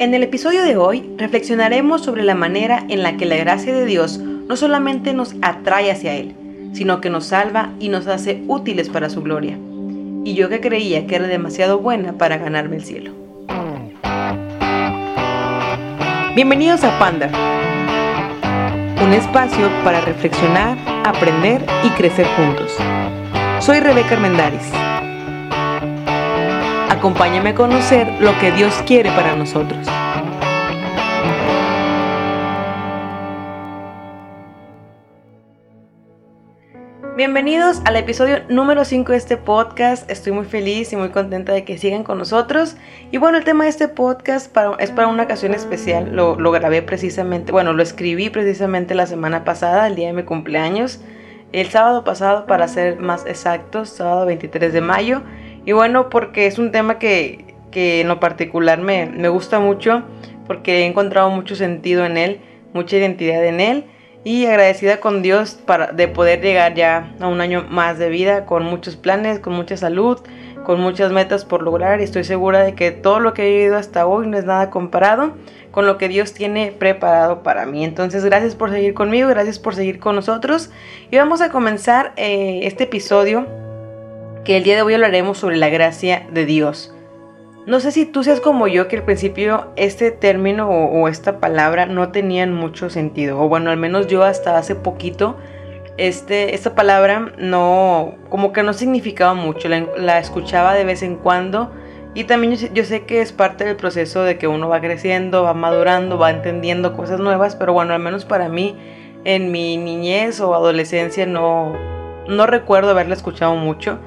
En el episodio de hoy reflexionaremos sobre la manera en la que la gracia de Dios no solamente nos atrae hacia Él, sino que nos salva y nos hace útiles para su gloria. Y yo que creía que era demasiado buena para ganarme el cielo. Bienvenidos a Panda, un espacio para reflexionar, aprender y crecer juntos. Soy Rebeca Armendaris. Acompáñame a conocer lo que Dios quiere para nosotros. Bienvenidos al episodio número 5 de este podcast. Estoy muy feliz y muy contenta de que sigan con nosotros. Y bueno, el tema de este podcast es para una ocasión especial. Lo, lo, grabé precisamente, bueno, lo escribí precisamente la semana pasada, el día de mi cumpleaños. El sábado pasado, para ser más exactos, sábado 23 de mayo. Y bueno, porque es un tema que, que en lo particular me, me gusta mucho, porque he encontrado mucho sentido en él, mucha identidad en él y agradecida con Dios para, de poder llegar ya a un año más de vida con muchos planes, con mucha salud, con muchas metas por lograr y estoy segura de que todo lo que he vivido hasta hoy no es nada comparado con lo que Dios tiene preparado para mí. Entonces gracias por seguir conmigo, gracias por seguir con nosotros y vamos a comenzar eh, este episodio que el día de hoy hablaremos sobre la gracia de Dios. No sé si tú seas como yo, que al principio este término o, esta palabra no tenían mucho sentido. O bueno, al menos yo hasta hace poquito, este, esta palabra no, como que no significaba mucho. La, escuchaba de vez en cuando. Y también yo, yo, sé que es parte del proceso de que uno va creciendo, va madurando, va entendiendo cosas nuevas. Pero bueno, al menos para mí, en mi niñez o adolescencia, no, no recuerdo haberla escuchado mucho.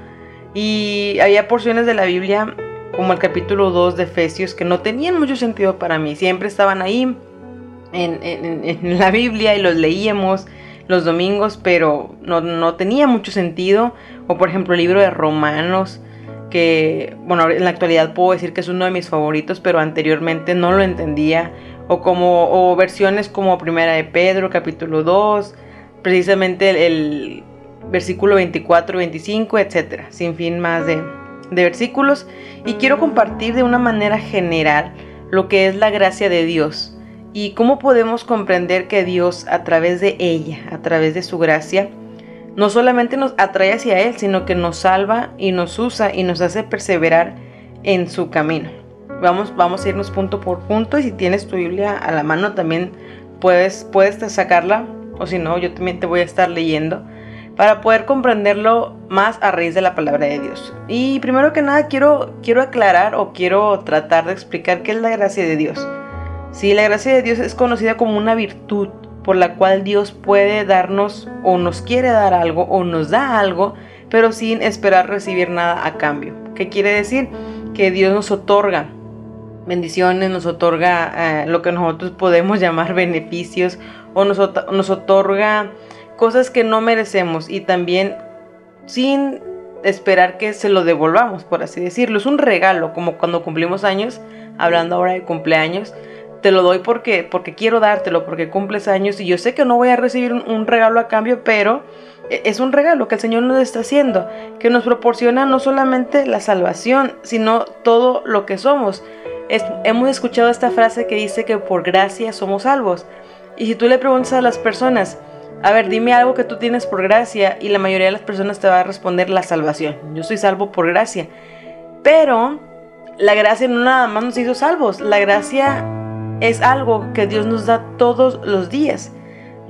Y había porciones de la Biblia como el capítulo 2 de Efesios, que no tenían mucho sentido para mí. Siempre estaban ahí en, la Biblia y los leíamos los domingos, pero no, no, tenía mucho sentido. O por ejemplo el libro de Romanos, que bueno, en la actualidad puedo decir que es uno de mis favoritos, pero anteriormente no lo entendía. O como o versiones como Primera de Pedro, capítulo 2, precisamente el, el versículo 24, 25, etcétera, sin fin más de, de versículos. Y quiero compartir de una manera general lo que es la gracia de Dios y cómo podemos comprender que Dios a través de ella, a través de su gracia, no solamente nos atrae hacia Él, sino que nos salva y nos usa y nos hace perseverar en su camino. Vamos, vamos a irnos punto por punto y si tienes tu Biblia a la mano también puedes, puedes sacarla o si no, yo también te voy a estar leyendo para poder comprenderlo más a raíz de la palabra de Dios. Y primero que nada quiero, quiero aclarar o quiero tratar de explicar qué es la gracia de Dios. Sí, la gracia de Dios es conocida como una virtud por la cual Dios puede darnos o nos quiere dar algo o nos da algo, pero sin esperar recibir nada a cambio. ¿Qué quiere decir? Que Dios nos otorga bendiciones, nos otorga eh, lo que nosotros podemos llamar beneficios o nos, nos otorga cosas que no merecemos y también sin esperar que se lo devolvamos, por así decirlo. Es un regalo, como cuando cumplimos años, hablando ahora de cumpleaños, te lo doy porque, porque quiero dártelo, porque cumples años y yo sé que no voy a recibir un, regalo a cambio, pero e, es un regalo que el Señor nos está haciendo, que nos proporciona no solamente la salvación, sino todo lo que somos. hemos escuchado esta frase que dice que por gracia somos salvos. Y si tú le preguntas a las personas, a ver, dime algo que tú tienes por gracia y la mayoría de las personas te va a responder la salvación. Yo soy salvo por gracia. Pero la gracia no nada más nos hizo salvos, la gracia es algo que Dios nos da todos los días.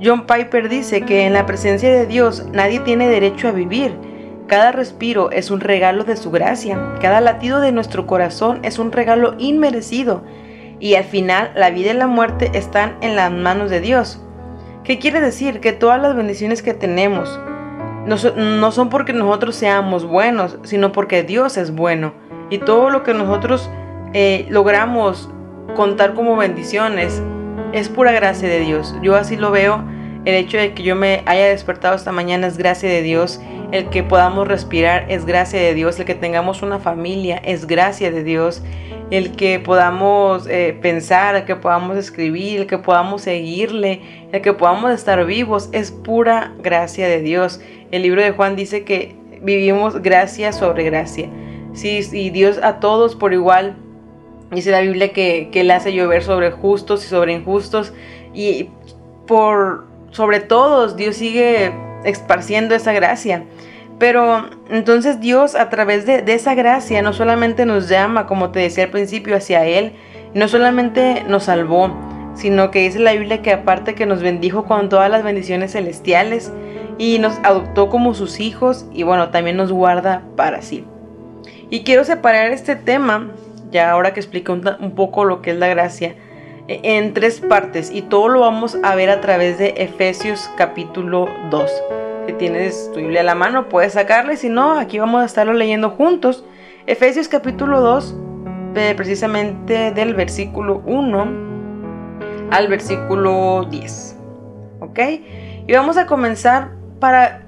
John Piper dice que en la presencia de Dios nadie tiene derecho a vivir. Cada respiro es un regalo de su gracia. Cada latido de nuestro corazón es un regalo inmerecido. Y al final la vida y la muerte están en las manos de Dios. ¿Qué quiere decir? Que todas las bendiciones que tenemos no, son porque nosotros seamos buenos, sino porque Dios es bueno. Y todo lo que nosotros eh, logramos contar como bendiciones es pura gracia de Dios. Yo así lo veo. El hecho de que yo me haya despertado esta mañana es gracia de Dios. El que podamos respirar es gracia de Dios. El que tengamos una familia es gracia de Dios el que podamos eh, pensar, el que podamos escribir, el que podamos seguirle, el que podamos estar vivos, es pura gracia de Dios. El libro de Juan dice que vivimos gracia sobre gracia. Sí, y Dios a todos por igual Dice la Biblia que, que Él hace llover sobre justos y sobre injustos. Y por sobre todos Dios sigue esparciendo esa gracia. Pero entonces Dios a través de, esa gracia no solamente nos llama, como te decía al principio, hacia Él, no solamente nos salvó, sino que dice la Biblia que aparte que nos bendijo con todas las bendiciones celestiales y nos adoptó como sus hijos y bueno, también nos guarda para sí. Y quiero separar este tema, ya ahora que explico un, poco lo que es la gracia, en tres partes y todo lo vamos a ver a través de Efesios capítulo 2. Si tienes tu Biblia a la mano, puedes sacarla si no, aquí vamos a estarlo leyendo juntos. Efesios capítulo 2, precisamente del versículo 1 al versículo 10. ¿Ok? Y vamos a comenzar para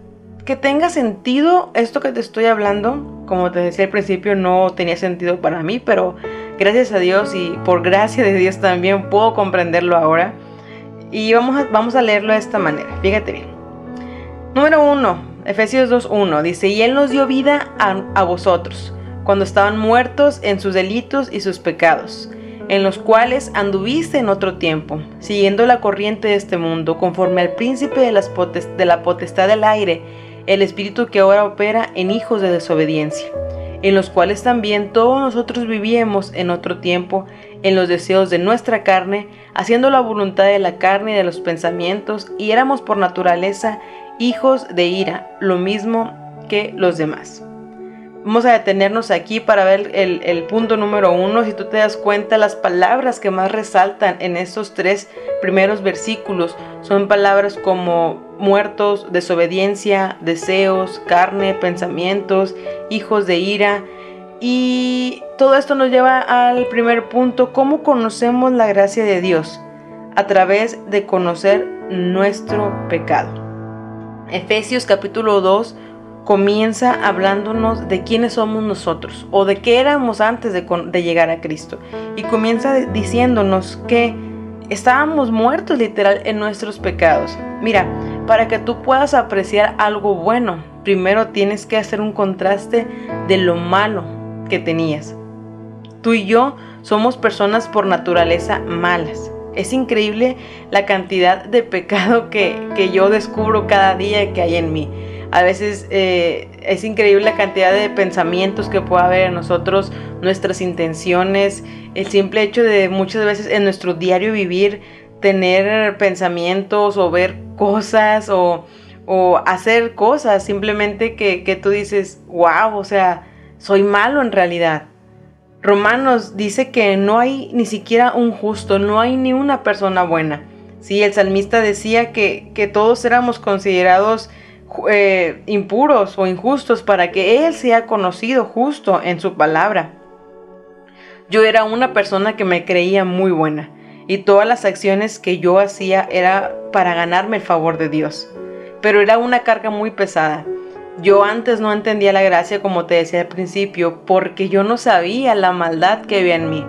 que tenga sentido esto que te estoy hablando. Como te decía al principio, no tenía sentido para mí, pero gracias a Dios y por gracia de Dios también puedo comprenderlo ahora. Y vamos a, vamos a leerlo de esta manera. Fíjate bien. Número 1, Efesios 2.1 dice, y Él nos dio vida a, a vosotros, cuando estaban muertos en sus delitos y sus pecados en los cuales anduviste en otro tiempo, siguiendo la corriente de este mundo, conforme al príncipe de, las de la potestad del aire, el espíritu que ahora opera en hijos de desobediencia, en los cuales también todos nosotros vivíamos en otro tiempo, en los deseos de nuestra carne, haciendo la voluntad de la carne y de los pensamientos, y éramos por naturaleza hijos de ira, lo mismo que los demás. Vamos a detenernos aquí para ver el, punto número uno. Si tú te das cuenta, las palabras que más resaltan en estos tres primeros versículos son palabras como muertos, desobediencia, deseos, carne, pensamientos, hijos de ira. Y todo esto nos lleva al primer punto, ¿cómo conocemos la gracia de Dios? A través de conocer nuestro pecado. Efesios capítulo 2 comienza hablándonos de quiénes somos nosotros o de qué éramos antes de, llegar a Cristo. Y comienza diciéndonos que estábamos muertos literal en nuestros pecados. Mira, para que tú puedas apreciar algo bueno, primero tienes que hacer un contraste de lo malo que tenías. Tú y yo somos personas por naturaleza malas. Es increíble la cantidad de pecado que, que yo descubro cada día que hay en mí. A veces eh, es increíble la cantidad de pensamientos que puede haber en nosotros, nuestras intenciones, el simple hecho de muchas veces en nuestro diario vivir tener pensamientos o ver cosas o, hacer cosas simplemente que, que tú dices, wow, o sea, soy malo en realidad. Romanos dice que no hay ni siquiera un justo, no hay ni una persona buena. Sí, el salmista decía que, que todos éramos considerados eh, impuros o injustos para que Él sea conocido justo en su palabra. Yo era una persona que me creía muy buena y todas las acciones que yo hacía era para ganarme el favor de Dios. Pero era una carga muy pesada. Yo antes no entendía la gracia como te decía al principio porque yo no sabía la maldad que había en mí.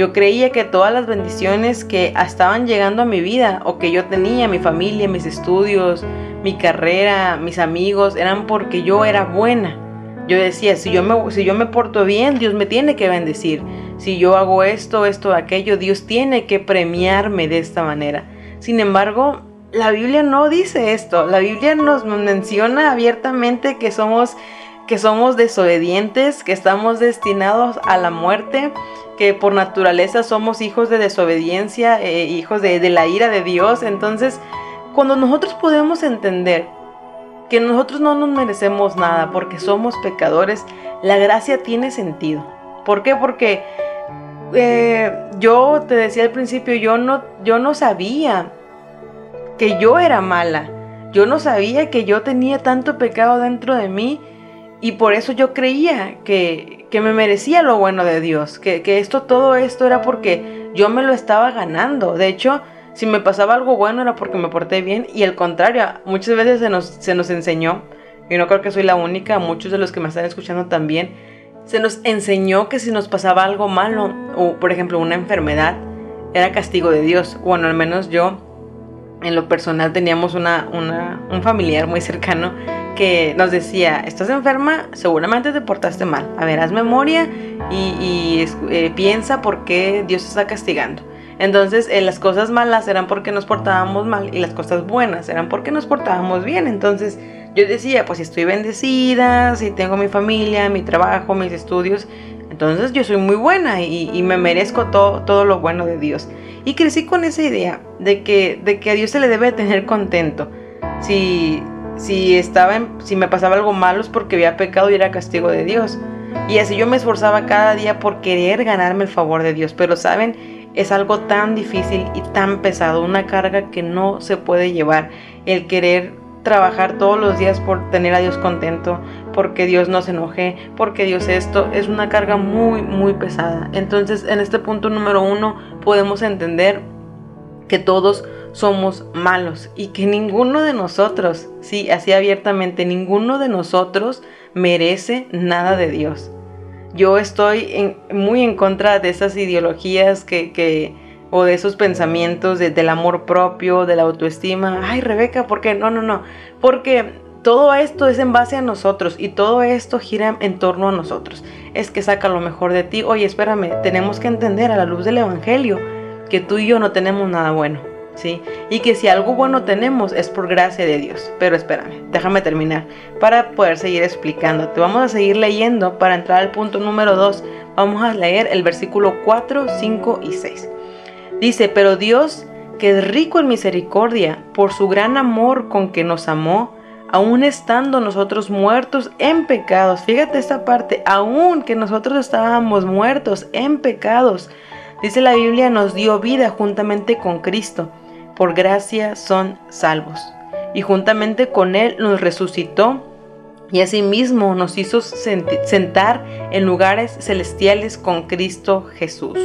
Yo creía que todas las bendiciones que estaban llegando a mi vida o que yo tenía, mi familia, mis estudios, mi carrera, mis amigos, eran porque yo era buena. Yo decía, si yo, me, si yo me porto bien, Dios me tiene que bendecir. Si yo hago esto, esto, aquello, Dios tiene que premiarme de esta manera. Sin embargo, la Biblia no dice esto. La Biblia nos menciona abiertamente que somos, que somos desobedientes, que estamos destinados a la muerte, que por naturaleza somos hijos de desobediencia, eh, hijos de, la ira de Dios. Entonces, cuando nosotros podemos entender que nosotros no nos merecemos nada porque somos pecadores, la gracia tiene sentido. ¿Por qué? Porque eh, yo te decía al principio, yo no, yo no sabía que yo era mala. Yo no sabía que yo tenía tanto pecado dentro de mí y por eso yo creía que, que me merecía lo bueno de Dios, que, que esto, todo esto era porque yo me lo estaba ganando. De hecho, si me pasaba algo bueno era porque me porté bien y al contrario, muchas veces se nos, se nos enseñó, y no creo que soy la única, muchos de los que me están escuchando también, se nos enseñó que si nos pasaba algo malo, o por ejemplo una enfermedad, era castigo de Dios. Bueno, al menos yo, en lo personal, teníamos una, una, un familiar muy cercano que nos decía, estás enferma, seguramente te portaste mal. A ver, haz memoria y, eh, piensa por qué Dios te está castigando. Entonces, eh, las cosas malas eran porque nos portábamos mal y las cosas buenas eran porque nos portábamos bien. Entonces, yo decía, pues si estoy bendecida, si tengo mi familia, mi trabajo, mis estudios, entonces yo soy muy buena y, me merezco todo, todo lo bueno de Dios. Y crecí con esa idea de que, de que a Dios se le debe tener contento. Si, si, estaba si me pasaba algo malo es porque había pecado y era castigo de Dios. Y así yo me esforzaba cada día por querer ganarme el favor de Dios. Pero saben, es algo tan difícil y tan pesado, una carga que no se puede llevar. El querer trabajar todos los días por tener a Dios contento, porque Dios no se enoje, porque Dios esto, es una carga muy, muy pesada. Entonces, en este punto número uno, podemos entender que todos somos malos y que ninguno de nosotros, sí, así abiertamente, ninguno de nosotros merece nada de Dios. Yo estoy muy en contra de esas ideologías que, o de esos pensamientos del amor propio, de la autoestima. Ay, Rebeca, ¿por qué? No, no, no. Porque todo esto es en base a nosotros y todo esto gira en torno a nosotros. Es que saca lo mejor de ti. Oye, espérame, tenemos que entender a la luz del Evangelio que tú y yo no tenemos nada bueno. ¿Sí? Y que si algo bueno tenemos es por gracia de Dios. Pero espérame, déjame terminar para poder seguir explicándote. Vamos a seguir leyendo para entrar al punto número 2. Vamos a leer el versículo 4, 5 y 6. Dice, pero Dios, que es rico en misericordia, por su gran amor con que nos amó, aún estando nosotros muertos en pecados, fíjate esta parte, aún que nosotros estábamos muertos en pecados, dice la Biblia, nos dio vida juntamente con Cristo, por gracia son salvos, y juntamente con Él nos resucitó. Y asimismo nos hizo sentar en lugares celestiales con Cristo Jesús.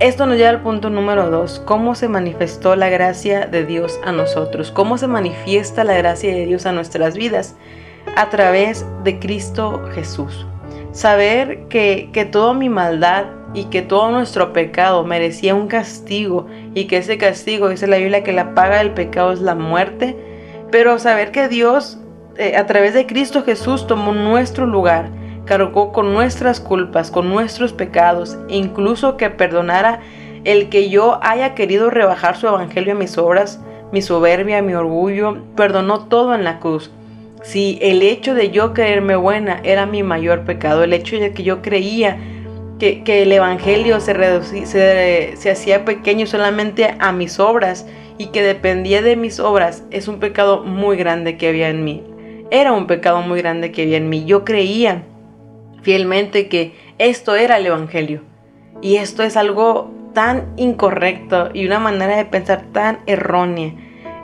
Esto nos lleva al punto número dos, cómo se manifestó la gracia de Dios a nosotros, cómo se manifiesta la gracia de Dios a nuestras vidas a través de Cristo Jesús. Saber que, que toda mi maldad y que todo nuestro pecado merecía un castigo y que ese castigo, dice la Biblia, que la paga del pecado es la muerte, pero saber que Dios eh, a través de Cristo Jesús tomó nuestro lugar cargó con nuestras culpas, con nuestros pecados, e incluso que perdonara el que yo haya querido rebajar su evangelio a mis obras, mi soberbia, mi orgullo, perdonó todo en la cruz. Si el hecho de yo creerme buena era mi mayor pecado, el hecho de que yo creía que, el Evangelio se, se, se hacía pequeño solamente a mis obras y que dependía de mis obras, es un pecado muy grande que había en mí. Era un pecado muy grande que había en mí. Yo creía fielmente que esto era el Evangelio. Y esto es algo tan incorrecto y una manera de pensar tan errónea.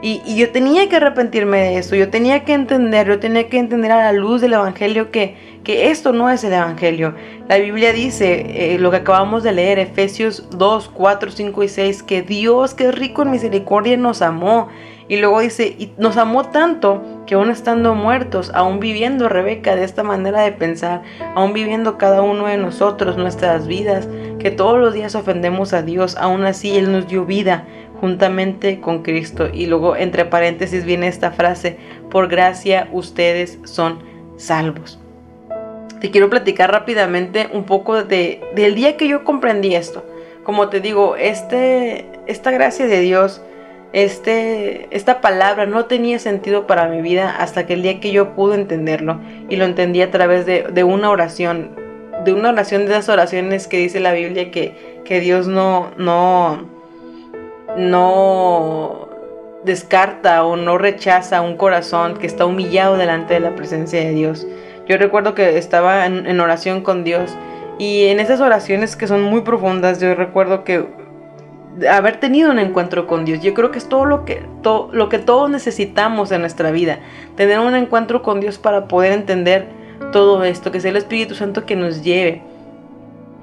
Y, yo tenía que arrepentirme de eso, yo tenía que entender, yo tenía que entender a la luz del Evangelio que, que esto no es el Evangelio. La Biblia dice, eh, lo que acabamos de leer, Efesios 2, 4, 5 y 6, que Dios, que es rico en misericordia, nos amó y luego dice, y nos amó tanto que aún estando muertos, aún viviendo Rebeca de esta manera de pensar, aún viviendo cada uno de nosotros nuestras vidas, que todos los días ofendemos a Dios, aún así Él nos dio vida juntamente con Cristo. Y luego entre paréntesis viene esta frase, por gracia ustedes son salvos. Te quiero platicar rápidamente un poco de, del día que yo comprendí esto. Como te digo, este, esta gracia de Dios este, esta palabra no tenía sentido para mi vida hasta que el día que yo pude entenderlo y lo entendí a través de, una oración, de una oración de esas oraciones que dice la Biblia que, que Dios no, no, no descarta o no rechaza un corazón que está humillado delante de la presencia de Dios. Yo recuerdo que estaba en oración con Dios y en esas oraciones que son muy profundas, yo recuerdo que haber tenido un encuentro con Dios. Yo creo que es todo lo que, todo, lo que todos necesitamos en nuestra vida. Tener un encuentro con Dios para poder entender todo esto, que sea el Espíritu Santo que nos lleve.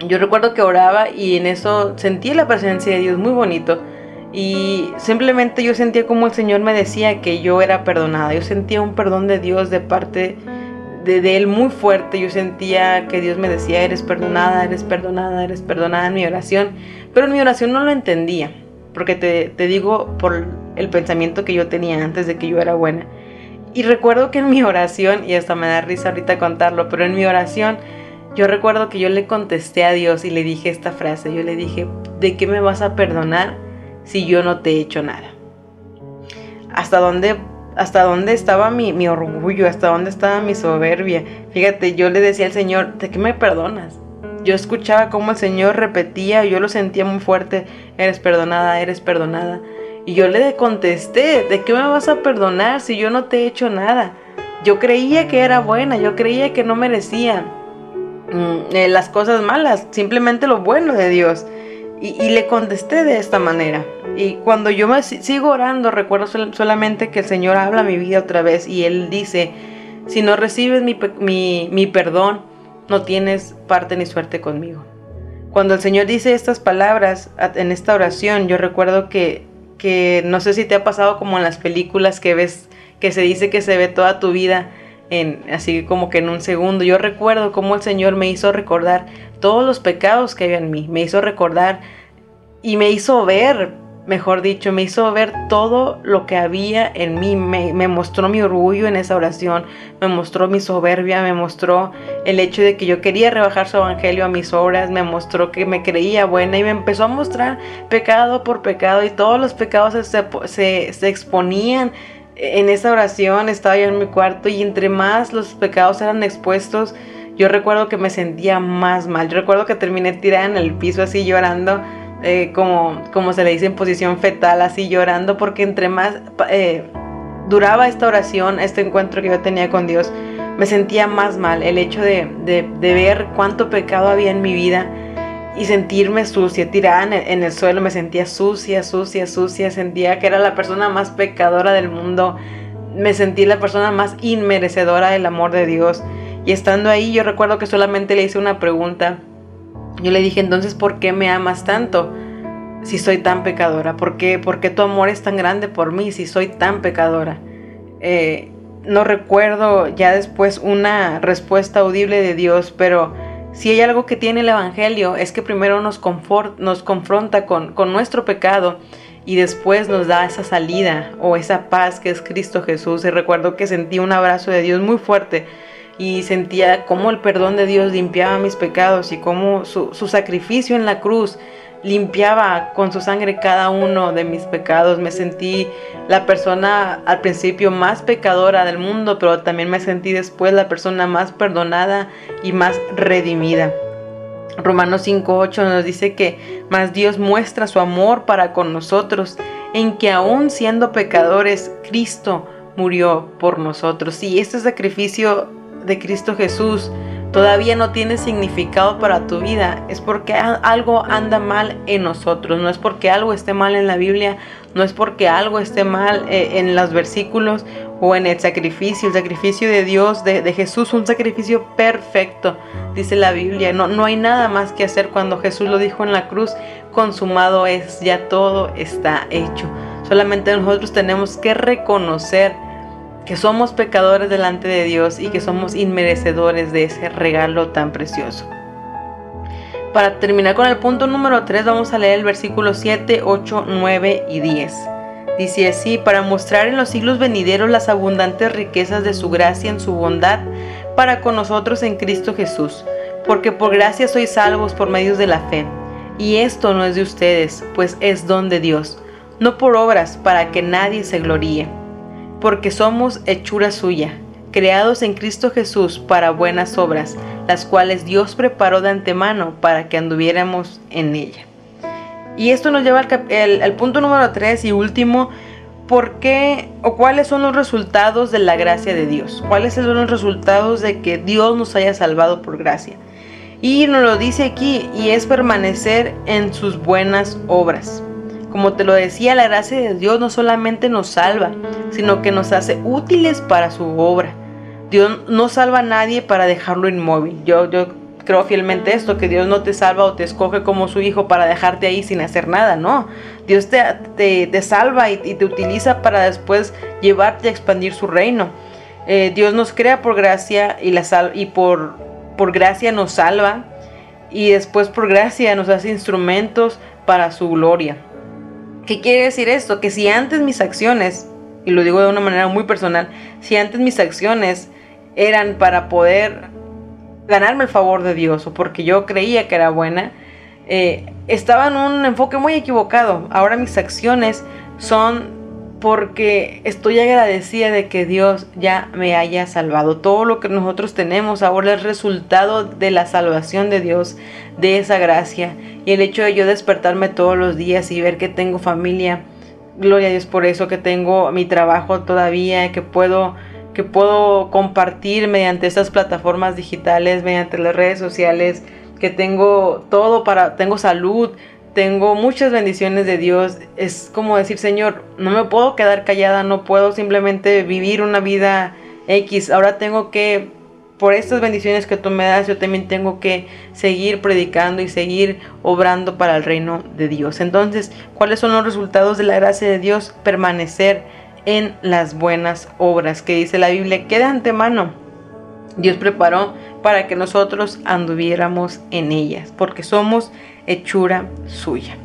Yo recuerdo que oraba y en eso sentí la presencia de Dios muy bonito. Y simplemente yo sentía como el Señor me decía que yo era perdonada. Yo sentía un perdón de Dios de parte de, Él muy fuerte. Yo sentía que Dios me decía, eres perdonada, eres perdonada, eres perdonada en mi oración. Pero en mi oración no lo entendía, porque te, digo por el pensamiento que yo tenía antes de que yo era buena. Y recuerdo que en mi oración, y hasta me da risa ahorita contarlo, pero en mi oración yo recuerdo que yo le contesté a Dios y le dije esta frase, yo le dije, ¿de qué me vas a perdonar si yo no te he hecho nada? ¿Hasta dónde, hasta dónde estaba mi, mi orgullo? ¿Hasta dónde estaba mi soberbia? Fíjate, yo le decía al Señor, ¿de qué me perdonas? Yo escuchaba cómo el Señor repetía, yo lo sentía muy fuerte, eres perdonada, eres perdonada. Y yo le contesté, ¿de qué me vas a perdonar si yo no te he hecho nada? Yo creía que era buena, yo creía que no merecía Mm, eh, las cosas malas, simplemente lo bueno de Dios. Y, le contesté de esta manera. Y cuando yo me sigo orando, recuerdo solamente que el Señor habla mi vida otra vez y Él dice, si no recibes mi, perdón, no tienes parte ni suerte conmigo. Cuando el Señor dice estas palabras en esta oración, yo recuerdo que, que no sé si te ha pasado como en las películas que ves, que se dice que se ve toda tu vida así como que en un segundo. Yo recuerdo cómo el Señor me hizo recordar todos los pecados que había en mí, me hizo recordar y me hizo ver, mejor dicho, me hizo ver todo lo que había en mí, me, me mostró mi orgullo en esa oración, me mostró mi soberbia, me mostró el hecho de que yo quería rebajar su evangelio a mis obras, me mostró que me creía buena y me empezó a mostrar pecado por pecado y todos los pecados se, se, se exponían en esa oración estaba yo en mi cuarto y entre más los pecados eran expuestos, yo recuerdo que me sentía más mal. Yo recuerdo que terminé tirada en el piso así llorando, eh, como, como se le dice en posición fetal, así llorando, porque entre más eh, duraba esta oración, este encuentro que yo tenía con Dios, me sentía más mal. El hecho de, de, de ver cuánto pecado había en mi vida y sentirme sucia, tirada en el, suelo, me sentía sucia, sucia, sucia, sentía que era la persona más pecadora del mundo, me sentí la persona más inmerecedora del amor de Dios. Y estando ahí yo recuerdo que solamente le hice una pregunta. Yo le dije, entonces, ¿por qué me amas tanto si soy tan pecadora? ¿Por qué, ¿Por qué tu amor es tan grande por mí si soy tan pecadora? Eh, no recuerdo ya después una respuesta audible de Dios, pero si hay algo que tiene el Evangelio es que primero nos, confronta con, nuestro pecado y después nos da esa salida o esa paz que es Cristo Jesús. Y recuerdo que sentí un abrazo de Dios muy fuerte y sentía cómo el perdón de Dios limpiaba mis pecados y cómo su sacrificio en la cruz limpiaba con su sangre cada uno de mis pecados. Me sentí la persona al principio más pecadora del mundo, pero también me sentí después la persona más perdonada y más redimida. Romanos 5.8 nos dice que más Dios muestra su amor para con nosotros en que aún siendo pecadores, Cristo murió por nosotros. Y este sacrificio de Cristo Jesús todavía no tiene significado para tu vida, es porque algo anda mal en nosotros, no es porque algo esté mal en la Biblia, no es porque algo esté mal eh, en los versículos o en el sacrificio, el sacrificio de Dios, de, Jesús, un sacrificio perfecto, dice la Biblia, no, no hay nada más que hacer cuando Jesús lo dijo en la cruz, consumado es, ya todo está hecho. Solamente nosotros tenemos que reconocer que somos pecadores delante de Dios y que somos inmerecedores de ese regalo tan precioso. Para terminar con el punto número 3 vamos a leer el versículo 7, 8, 9 y 10. Dice así, para mostrar en los siglos venideros las abundantes riquezas de su gracia en su bondad para con nosotros en Cristo Jesús, porque por gracia sois salvos por medios de la fe. Y esto no es de ustedes, pues es don de Dios, no por obras para que nadie se gloríe porque somos hechura suya, creados en Cristo Jesús para buenas obras, las cuales Dios preparó de antemano para que anduviéramos en ella. Y esto nos lleva al, punto número 3 y último, ¿por qué o cuáles son los resultados de la gracia de Dios? ¿Cuáles son los resultados de que Dios nos haya salvado por gracia? Y nos lo dice aquí, y es permanecer en sus buenas obras. Como te lo decía, la gracia de Dios no solamente nos salva, sino que nos hace útiles para su obra. Dios no salva a nadie para dejarlo inmóvil. Yo, yo creo fielmente esto, que Dios no te salva o te escoge como su hijo para dejarte ahí sin hacer nada, no. Dios te, te, salva y, te utiliza para después llevarte a expandir su reino. Eh, Dios nos crea por gracia y, la sal y por, por gracia nos salva y después por gracia nos hace instrumentos para su gloria. ¿Qué quiere decir esto? Que si antes mis acciones y lo digo de una manera muy personal, si antes mis acciones eran para poder ganarme el favor de Dios o porque yo creía que era buena, eh, estaba en un enfoque muy equivocado. Ahora mis acciones son porque estoy agradecida de que Dios ya me haya salvado. Todo lo que nosotros tenemos ahora es resultado de la salvación de Dios, de esa gracia. Y el hecho de yo despertarme todos los días y ver que tengo familia, gloria a Dios por eso, que tengo mi trabajo todavía, que puedo que puedo compartir mediante estas plataformas digitales, mediante las redes sociales, que tengo todo para, tengo salud, tengo muchas bendiciones de Dios. Es como decir, Señor, no me puedo quedar callada, no puedo simplemente vivir una vida X. Ahora tengo que, por estas bendiciones que tú me das, yo también tengo que seguir predicando y seguir obrando para el reino de Dios. Entonces, ¿cuáles son los resultados de la gracia de Dios? Permanecer en las buenas obras que dice la Biblia que de antemano Dios preparó para que nosotros anduviéramos en ellas, porque somos hechura suya.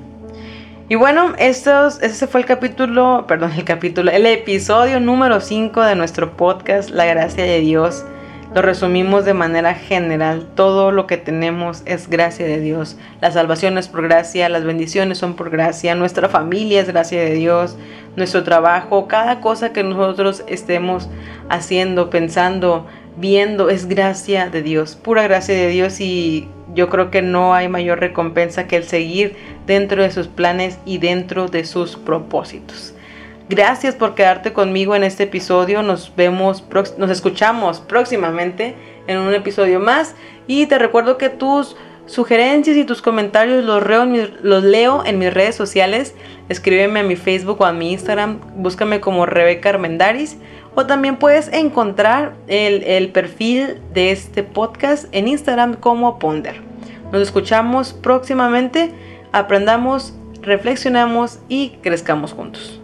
Y bueno, estos, ese fue el capítulo, perdón, el capítulo, el episodio número 5 de nuestro podcast, La Gracia de Dios. Lo resumimos de manera general. Todo lo que tenemos es gracia de Dios. La salvación es por gracia, las bendiciones son por gracia, nuestra familia es gracia de Dios, nuestro trabajo, cada cosa que nosotros estemos haciendo, pensando, viendo, es gracia de Dios, pura gracia de Dios y yo creo que no hay mayor recompensa que el seguir dentro de sus planes y dentro de sus propósitos. Gracias por quedarte conmigo en este episodio. Nos vemos, nos escuchamos próximamente en un episodio más. Y te recuerdo que tus sugerencias y tus comentarios los, los leo en mis redes sociales. Escríbeme a mi Facebook o a mi Instagram. Búscame como Rebeca Armendaris. O también puedes encontrar el, el perfil de este podcast en Instagram como Ponder. Nos escuchamos próximamente. Aprendamos, reflexionamos y crezcamos juntos.